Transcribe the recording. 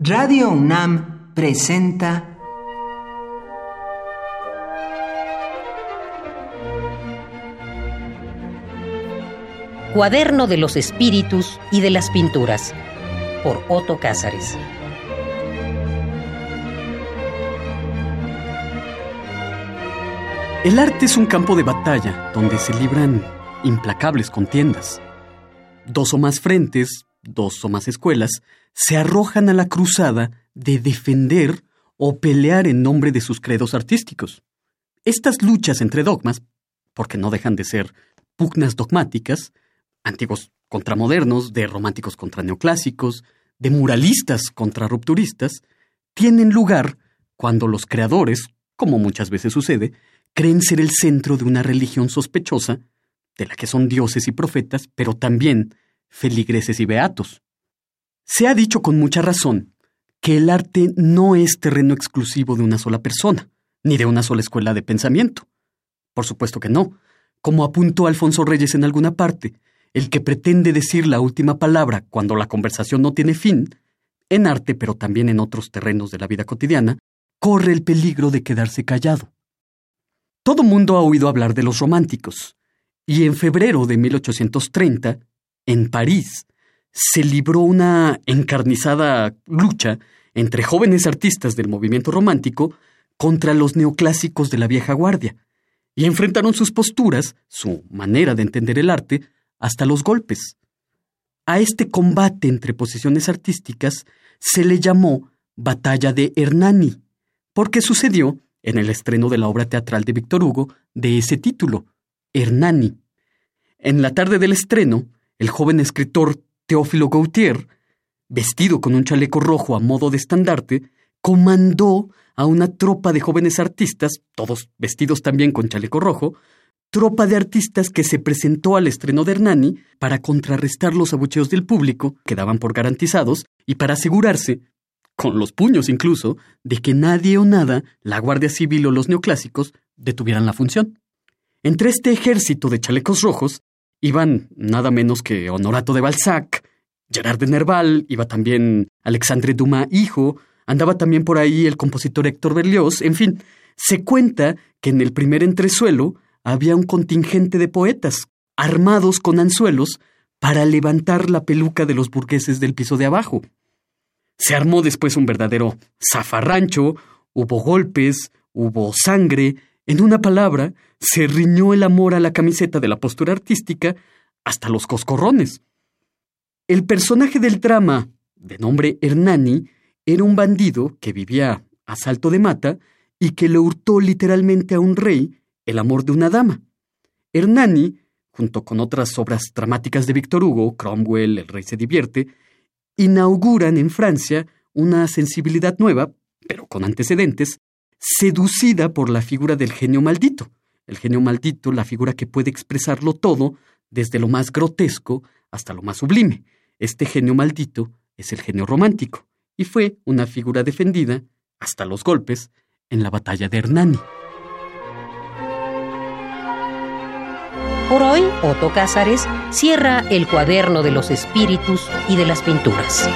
Radio UNAM presenta Cuaderno de los Espíritus y de las Pinturas por Otto Cázares. El arte es un campo de batalla donde se libran implacables contiendas. Dos o más frentes, dos o más escuelas, se arrojan a la cruzada de defender o pelear en nombre de sus credos artísticos. Estas luchas entre dogmas, porque no dejan de ser pugnas dogmáticas, antiguos contra modernos, de románticos contra neoclásicos, de muralistas contra rupturistas, tienen lugar cuando los creadores, como muchas veces sucede, creen ser el centro de una religión sospechosa, de la que son dioses y profetas, pero también feligreses y beatos. Se ha dicho con mucha razón que el arte no es terreno exclusivo de una sola persona, ni de una sola escuela de pensamiento. Por supuesto que no. Como apuntó Alfonso Reyes en alguna parte, el que pretende decir la última palabra cuando la conversación no tiene fin, en arte pero también en otros terrenos de la vida cotidiana, corre el peligro de quedarse callado. Todo mundo ha oído hablar de los románticos, y en febrero de 1830, en París, se libró una encarnizada lucha entre jóvenes artistas del movimiento romántico contra los neoclásicos de la vieja guardia, y enfrentaron sus posturas, su manera de entender el arte, hasta los golpes. A este combate entre posiciones artísticas se le llamó Batalla de Hernani, porque sucedió en el estreno de la obra teatral de Víctor Hugo de ese título, Hernani. En la tarde del estreno, el joven escritor Teófilo Gautier, vestido con un chaleco rojo a modo de estandarte, comandó a una tropa de jóvenes artistas, todos vestidos también con chaleco rojo, tropa de artistas que se presentó al estreno de Hernani para contrarrestar los abucheos del público, que daban por garantizados, y para asegurarse, con los puños incluso, de que nadie o nada, la Guardia Civil o los neoclásicos, detuvieran la función. Entre este ejército de chalecos rojos iban nada menos que Honorato de Balzac, Gerard de Nerval, iba también Alexandre Dumas hijo, andaba también por ahí el compositor Héctor Berlioz, en fin, se cuenta que en el primer entresuelo había un contingente de poetas, armados con anzuelos, para levantar la peluca de los burgueses del piso de abajo. Se armó después un verdadero zafarrancho, hubo golpes, hubo sangre, en una palabra, se riñó el amor a la camiseta de la postura artística hasta los coscorrones. El personaje del drama, de nombre Hernani, era un bandido que vivía a salto de mata y que le hurtó literalmente a un rey el amor de una dama. Hernani, junto con otras obras dramáticas de Víctor Hugo, Cromwell, El rey se divierte, inauguran en Francia una sensibilidad nueva, pero con antecedentes, seducida por la figura del genio maldito. El genio maldito, la figura que puede expresarlo todo, desde lo más grotesco hasta lo más sublime. Este genio maldito es el genio romántico, y fue una figura defendida, hasta los golpes, en la batalla de Hernani. Por hoy, Otto Cázares cierra el cuaderno de los espíritus y de las pinturas.